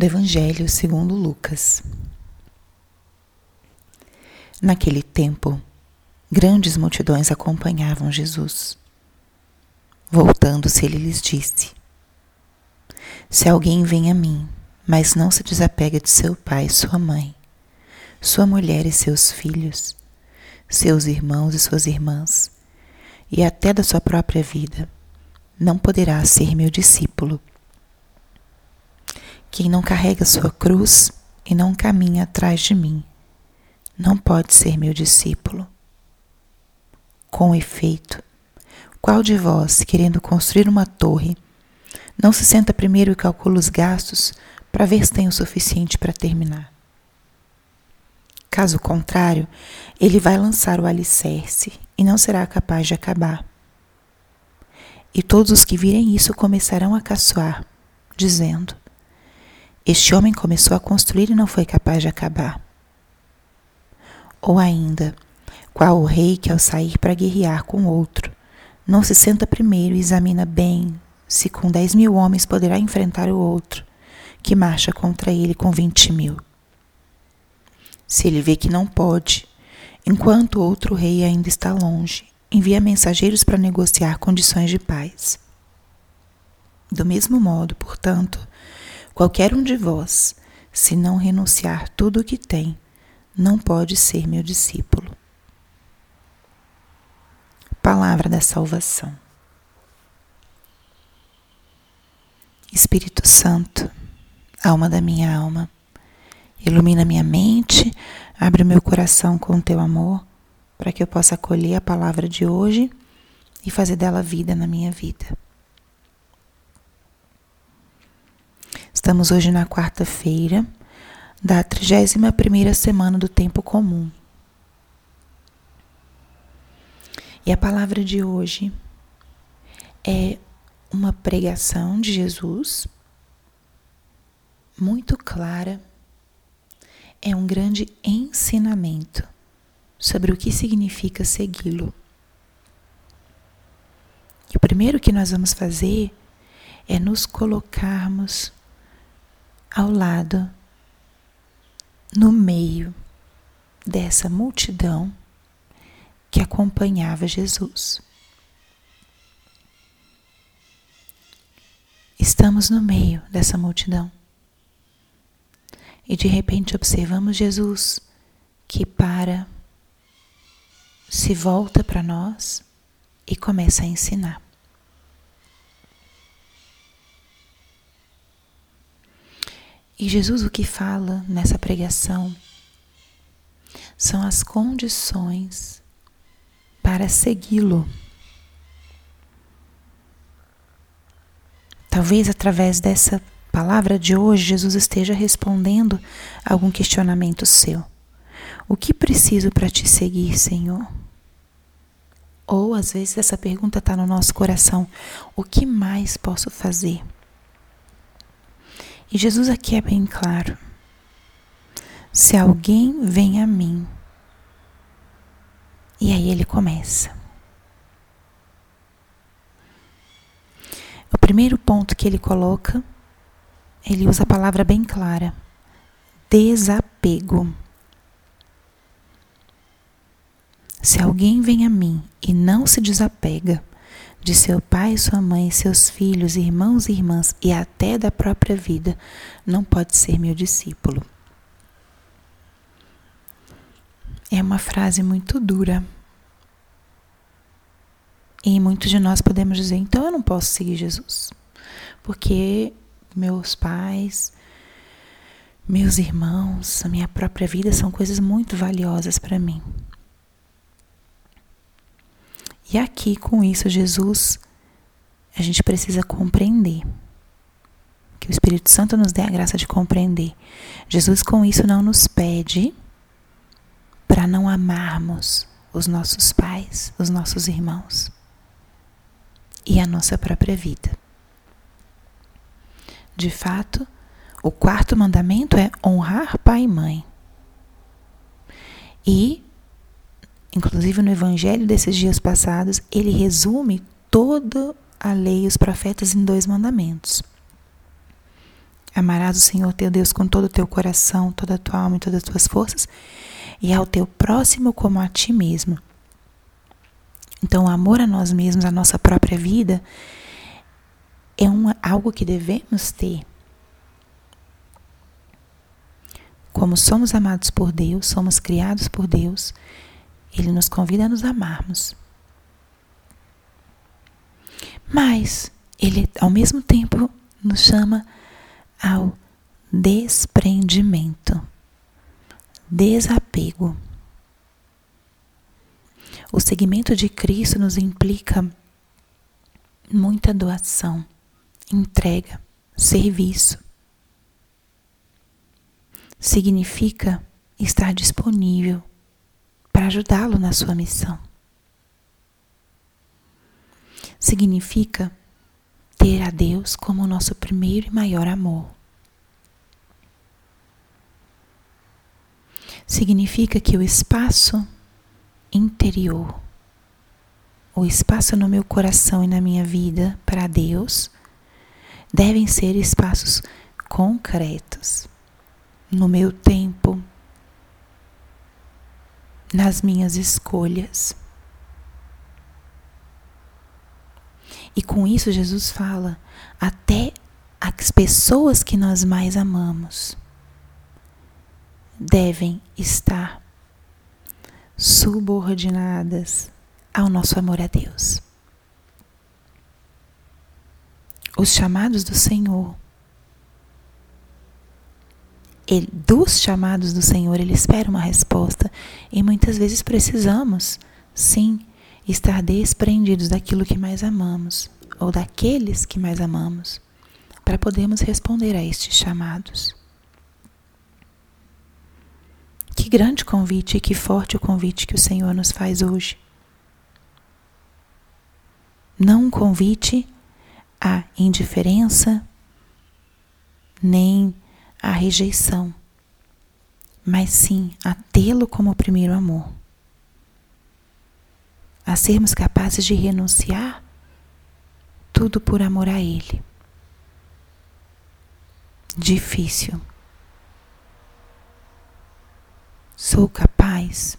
do Evangelho segundo Lucas. Naquele tempo, grandes multidões acompanhavam Jesus. Voltando-se, ele lhes disse: Se alguém vem a mim, mas não se desapega de seu pai e sua mãe, sua mulher e seus filhos, seus irmãos e suas irmãs, e até da sua própria vida, não poderá ser meu discípulo. Quem não carrega sua cruz e não caminha atrás de mim, não pode ser meu discípulo. Com efeito, qual de vós, querendo construir uma torre, não se senta primeiro e calcula os gastos para ver se tem o suficiente para terminar? Caso contrário, ele vai lançar o alicerce e não será capaz de acabar. E todos os que virem isso começarão a caçoar, dizendo: este homem começou a construir e não foi capaz de acabar. Ou ainda, qual o rei que ao sair para guerrear com outro, não se senta primeiro e examina bem se com dez mil homens poderá enfrentar o outro, que marcha contra ele com vinte mil. Se ele vê que não pode, enquanto outro rei ainda está longe, envia mensageiros para negociar condições de paz. Do mesmo modo, portanto, Qualquer um de vós, se não renunciar tudo o que tem, não pode ser meu discípulo. Palavra da salvação. Espírito Santo, alma da minha alma, ilumina minha mente, abre meu coração com teu amor, para que eu possa acolher a palavra de hoje e fazer dela vida na minha vida. Estamos hoje na quarta-feira da 31ª semana do tempo comum. E a palavra de hoje é uma pregação de Jesus muito clara. É um grande ensinamento sobre o que significa segui-lo. E o primeiro que nós vamos fazer é nos colocarmos ao lado, no meio dessa multidão que acompanhava Jesus. Estamos no meio dessa multidão. E de repente observamos Jesus que para, se volta para nós e começa a ensinar. E Jesus o que fala nessa pregação são as condições para segui-lo. Talvez através dessa palavra de hoje Jesus esteja respondendo algum questionamento seu. O que preciso para te seguir, Senhor? Ou às vezes essa pergunta está no nosso coração: o que mais posso fazer? E Jesus aqui é bem claro. Se alguém vem a mim, e aí ele começa. O primeiro ponto que ele coloca, ele usa a palavra bem clara: desapego. Se alguém vem a mim e não se desapega, de seu pai, sua mãe, seus filhos, irmãos e irmãs e até da própria vida, não pode ser meu discípulo. É uma frase muito dura. E muitos de nós podemos dizer: então eu não posso seguir Jesus, porque meus pais, meus irmãos, a minha própria vida são coisas muito valiosas para mim. E aqui, com isso, Jesus, a gente precisa compreender. Que o Espírito Santo nos dê a graça de compreender. Jesus, com isso, não nos pede para não amarmos os nossos pais, os nossos irmãos e a nossa própria vida. De fato, o quarto mandamento é honrar pai e mãe. E inclusive no evangelho desses dias passados, ele resume toda a lei e os profetas em dois mandamentos. Amarás o Senhor teu Deus com todo o teu coração, toda a tua alma e todas as tuas forças, e ao teu próximo como a ti mesmo. Então, o amor a nós mesmos, a nossa própria vida, é um, algo que devemos ter. Como somos amados por Deus, somos criados por Deus, Ele nos convida a nos amarmos. Mas Ele, ao mesmo tempo, nos chama ao desprendimento, desapego. O seguimento de Cristo nos implica muita doação, entrega, serviço. Significa estar disponível para ajudá-lo na sua missão. Significa ter a Deus como o nosso primeiro e maior amor. Significa que o espaço interior, o espaço no meu coração e na minha vida para Deus, devem ser espaços concretos, no meu tempo, nas minhas escolhas. E com isso, Jesus fala até as pessoas que nós mais amamos devem estar subordinadas ao nosso amor a Deus. Os chamados do Senhor, ele, dos chamados do Senhor, Ele espera uma resposta e muitas vezes precisamos, sim, estar desprendidos daquilo que mais amamos ou daqueles que mais amamos para podermos responder a estes chamados. Que grande convite e que forte o convite que o Senhor nos faz hoje. Não um convite à indiferença, nem à rejeição, mas sim a tê-lo como primeiro amor. A sermos capazes de renunciar tudo por amor a Ele. Difícil. Sou capaz.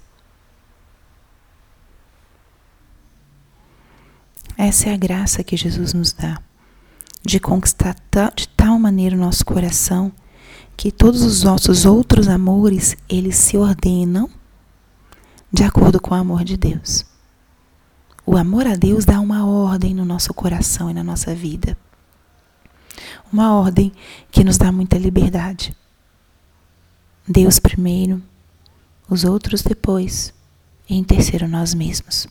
Essa é a graça que Jesus nos dá, de conquistar de tal maneira o nosso coração que todos os nossos outros amores, eles se ordenam de acordo com o amor de Deus. O amor a Deus dá uma ordem no nosso coração e na nossa vida. Uma ordem que nos dá muita liberdade. Deus primeiro, os outros depois, e em terceiro nós mesmos.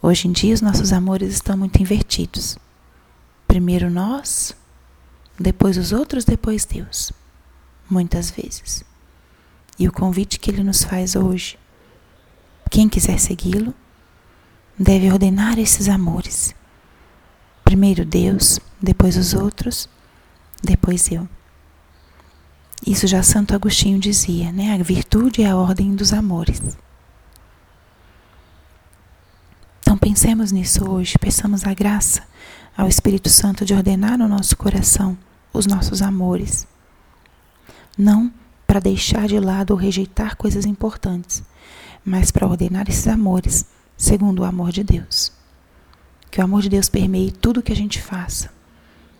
Hoje em dia os nossos amores estão muito invertidos. Primeiro nós, depois os outros, depois Deus. Muitas vezes. E o convite que ele nos faz hoje, quem quiser segui-lo, deve ordenar esses amores. Primeiro Deus, depois os outros, depois eu. Isso já Santo Agostinho dizia, né? A virtude é a ordem dos amores. Então pensemos nisso hoje, peçamos a graça ao Espírito Santo de ordenar no nosso coração os nossos amores. Não para deixar de lado ou rejeitar coisas importantes, mas para ordenar esses amores segundo o amor de Deus. Que o amor de Deus permeie tudo que a gente faça,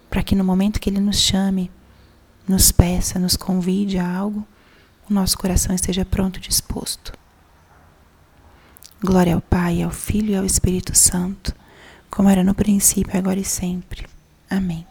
para que no momento que Ele nos chame, nos peça, nos convide a algo, o nosso coração esteja pronto e disposto. Glória ao Pai, ao Filho e ao Espírito Santo, como era no princípio, agora e sempre. Amém.